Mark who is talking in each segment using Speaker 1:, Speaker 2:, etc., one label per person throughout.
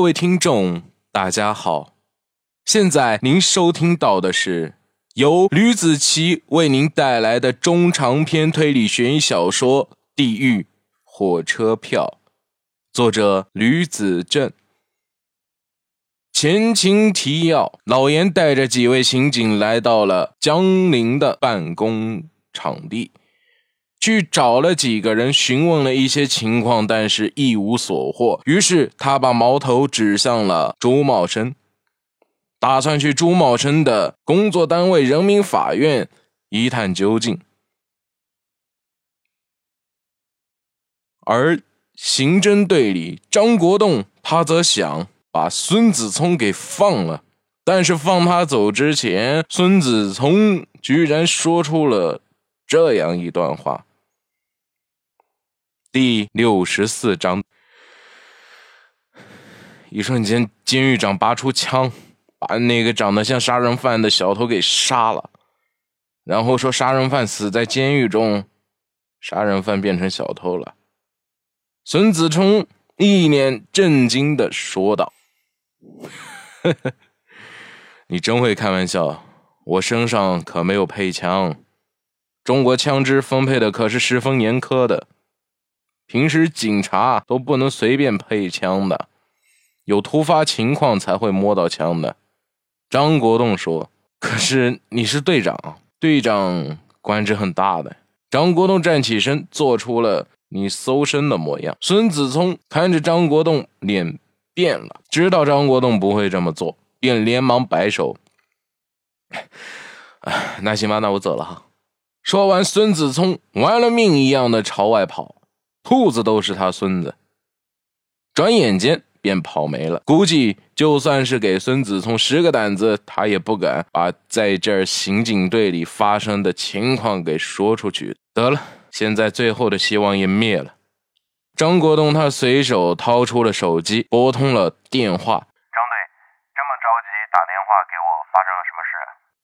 Speaker 1: 各位听众，大家好！现在您收听到的是由吕子奇为您带来的中长篇推理悬疑小说《地狱火车票》，作者吕子正。前情提要：老严带着几位刑警来到了江林的办公场地。去找了几个人询问了一些情况，但是一无所获。于是他把矛头指向了朱茂生，打算去朱茂生的工作单位人民法院一探究竟。而刑侦队里张国栋，他则想把孙子聪给放了，但是放他走之前，孙子聪居然说出了这样一段话。第六十四章，一瞬间，监狱长拔出枪，把那个长得像杀人犯的小偷给杀了，然后说：“杀人犯死在监狱中，杀人犯变成小偷了。”孙子冲一脸震惊的说道：“ 你真会开玩笑，我身上可没有配枪，中国枪支分配的可是十分严苛的。”平时警察都不能随便配枪的，有突发情况才会摸到枪的。张国栋说：“可是你是队长，队长官职很大的。”张国栋站起身，做出了你搜身的模样。孙子聪看着张国栋，脸变了，知道张国栋不会这么做，便连忙摆手：“那行吧，那我走了哈。”说完，孙子聪玩了命一样的朝外跑。兔子都是他孙子，转眼间便跑没了。估计就算是给孙子聪十个胆子，他也不敢把在这儿刑警队里发生的情况给说出去。得了，现在最后的希望也灭了。张国栋他随手掏出了手机，拨通了电话。
Speaker 2: 张队，这么着急打电话给我，发生了什么事？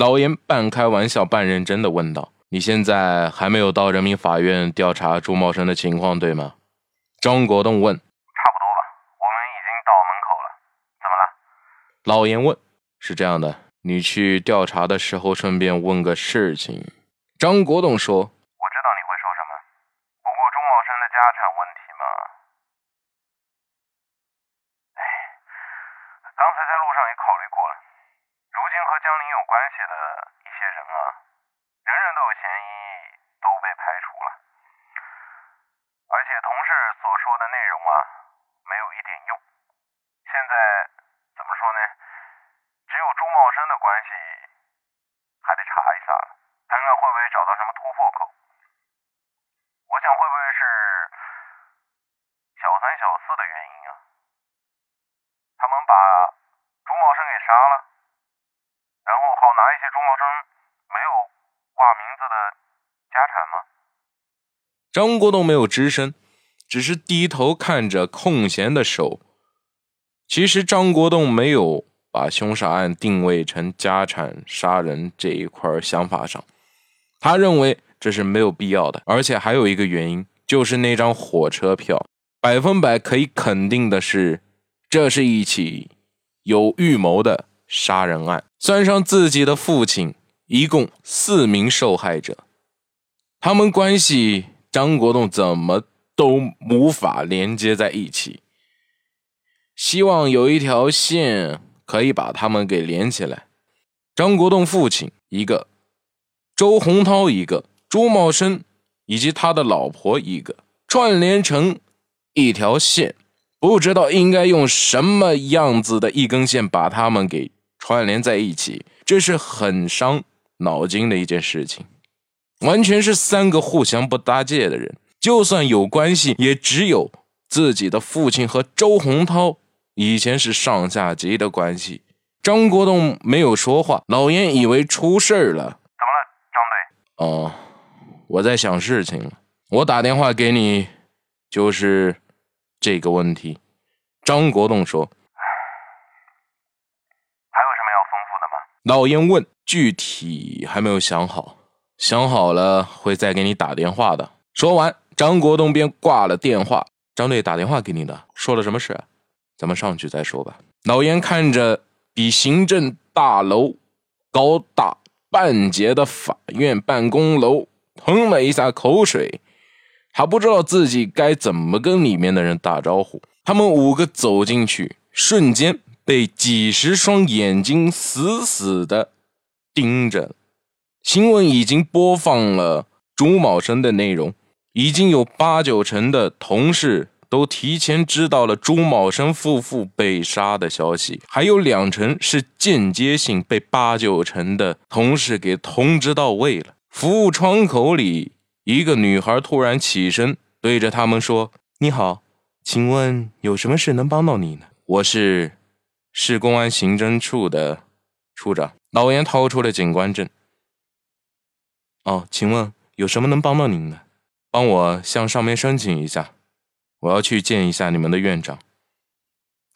Speaker 1: 老严半开玩笑半认真的问道。你现在还没有到人民法院调查朱茂生的情况，对吗？张国栋问。
Speaker 2: 差不多吧，我们已经到门口了。怎么了？
Speaker 1: 老严问。是这样的，你去调查的时候，顺便问个事情。张国栋说。
Speaker 2: 我知道你会说什么，不过朱茂生的家产问题嘛……哎，刚才在路上也考虑过了，如今和江林有关系的一些人啊。人人都有嫌疑，都被排除了，而且同事所说的内容啊，没有一点用。现在怎么说呢？只有朱茂生的关系，还得查一下，看看会不会找到什么突破口。我想会不会是小三小四的原因啊？他们把朱茂生给杀了，然后好拿一些朱茂生没有。挂名字的家产吗？
Speaker 1: 张国栋没有吱声，只是低头看着空闲的手。其实张国栋没有把凶杀案定位成家产杀人这一块想法上，他认为这是没有必要的。而且还有一个原因，就是那张火车票，百分百可以肯定的是，这是一起有预谋的杀人案。算上自己的父亲。一共四名受害者，他们关系张国栋怎么都无法连接在一起。希望有一条线可以把他们给连起来。张国栋父亲一个，周洪涛一个，朱茂生以及他的老婆一个，串联成一条线，不知道应该用什么样子的一根线把他们给串联在一起，这是很伤。脑筋的一件事情，完全是三个互相不搭界的人，就算有关系，也只有自己的父亲和周洪涛以前是上下级的关系。张国栋没有说话，老严以为出事儿了。
Speaker 2: 怎么了，张
Speaker 1: 队？哦，我在想事情了。我打电话给你，就是这个问题。张国栋说。
Speaker 2: 还有什么要丰富的吗？
Speaker 1: 老严问。具体还没有想好，想好了会再给你打电话的。说完，张国栋便挂了电话。张队打电话给你的，说了什么事？咱们上去再说吧。老严看着比行政大楼高大半截的法院办公楼，吞了一下口水。他不知道自己该怎么跟里面的人打招呼。他们五个走进去，瞬间被几十双眼睛死死的盯着。新闻已经播放了朱茂生的内容，已经有八九成的同事。都提前知道了朱茂生夫妇被杀的消息，还有两成是间接性被八九成的同事给通知到位了。服务窗口里，一个女孩突然起身，对着他们说：“你好，请问有什么事能帮到你呢？我是市公安刑侦处的处长。”老严掏出了警官证。哦，请问有什么能帮到您的？帮我向上面申请一下。我要去见一下你们的院长。”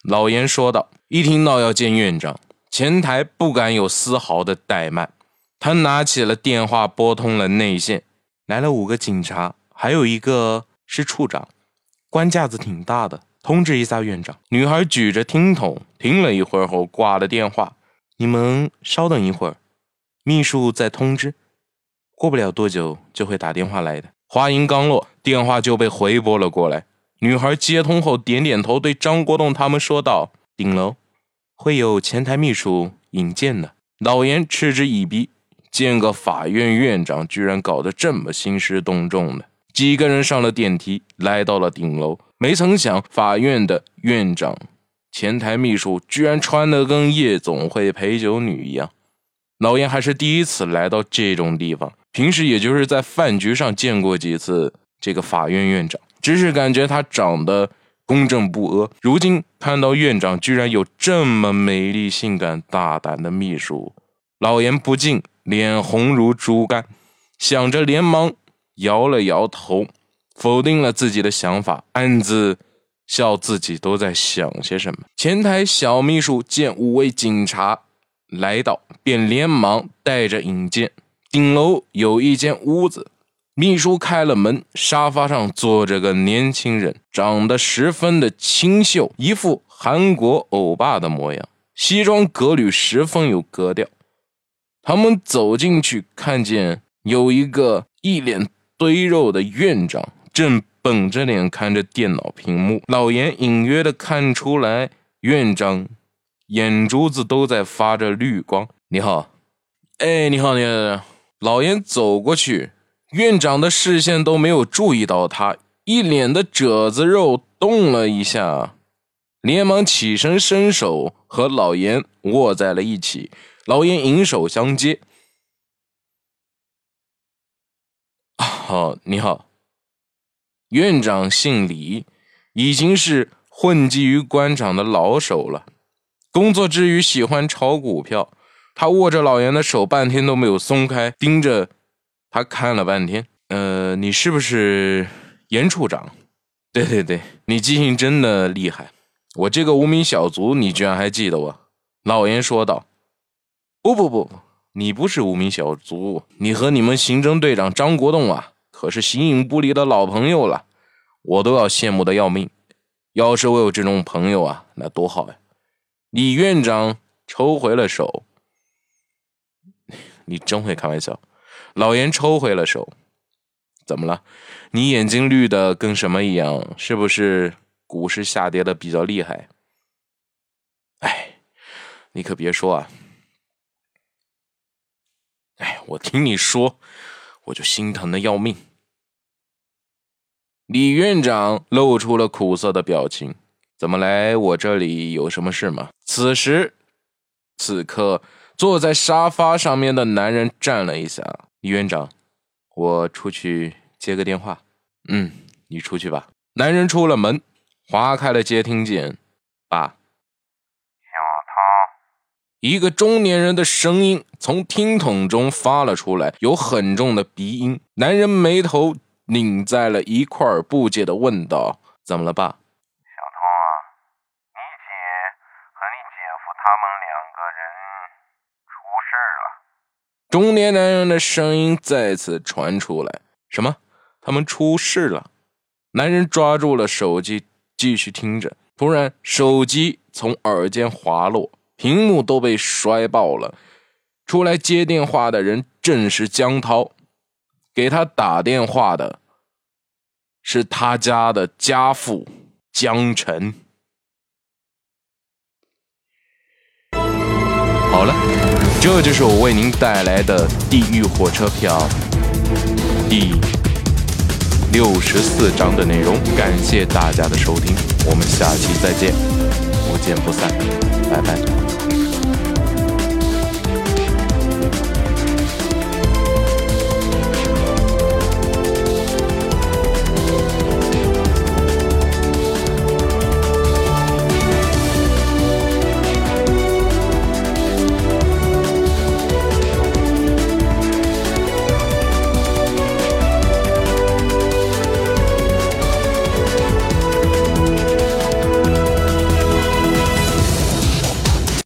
Speaker 1: 老严说道。一听到要见院长，前台不敢有丝毫的怠慢，他拿起了电话，拨通了内线。来了五个警察，还有一个是处长，官架子挺大的。通知一下院长。女孩举着听筒，听了一会儿后挂了电话。你们稍等一会儿，秘书在通知，过不了多久就会打电话来的。话音刚落，电话就被回拨了过来。女孩接通后点点头，对张国栋他们说道：“顶楼会有前台秘书引荐的。”老严嗤之以鼻，见个法院院长居然搞得这么兴师动众的。几个人上了电梯，来到了顶楼。没曾想，法院的院长、前台秘书居然穿得跟夜总会陪酒女一样。老严还是第一次来到这种地方，平时也就是在饭局上见过几次这个法院院长。只是感觉她长得公正不阿，如今看到院长居然有这么美丽、性感、大胆的秘书，老严不禁脸红如猪肝，想着连忙摇了摇头，否定了自己的想法，暗自笑自己都在想些什么。前台小秘书见五位警察来到，便连忙带着引荐。顶楼有一间屋子。秘书开了门，沙发上坐着个年轻人，长得十分的清秀，一副韩国欧巴的模样，西装革履，十分有格调。他们走进去，看见有一个一脸堆肉的院长，正绷着脸看着电脑屏幕。老严隐约的看出来，院长眼珠子都在发着绿光。你好，哎，你好，你好。老严走过去。院长的视线都没有注意到他，一脸的褶子肉动了一下，连忙起身伸手和老严握在了一起。老严迎手相接。好，你好。院长姓李，已经是混迹于官场的老手了。工作之余喜欢炒股票。他握着老严的手，半天都没有松开，盯着。他看了半天，呃，你是不是严处长？对对对，你记性真的厉害。我这个无名小卒，你居然还记得我？老严说道。不不不，你不是无名小卒，你和你们刑侦队长张国栋啊，可是形影不离的老朋友了，我都要羡慕的要命。要是我有这种朋友啊，那多好呀！李院长抽回了手，你真会开玩笑。老严抽回了手，怎么了？你眼睛绿的跟什么一样？是不是股市下跌的比较厉害？哎，你可别说啊！哎，我听你说，我就心疼的要命。李院长露出了苦涩的表情。怎么来我这里？有什么事吗？此时此刻，坐在沙发上面的男人站了一下。李院长，我出去接个电话。嗯，你出去吧。男人出了门，划开了接听键。爸，
Speaker 2: 小涛。
Speaker 1: 一个中年人的声音从听筒中发了出来，有很重的鼻音。男人眉头拧在了一块，不解的问道：“怎么了，爸？”
Speaker 2: 小汤啊，你姐和你姐夫他们两个人出事了。
Speaker 1: 中年男人的声音再次传出来：“什么？他们出事了？”男人抓住了手机，继续听着。突然，手机从耳间滑落，屏幕都被摔爆了。出来接电话的人正是江涛，给他打电话的是他家的家父江晨。好了，这就是我为您带来的《地狱火车票》第六十四章的内容。感谢大家的收听，我们下期再见，不见不散，拜拜。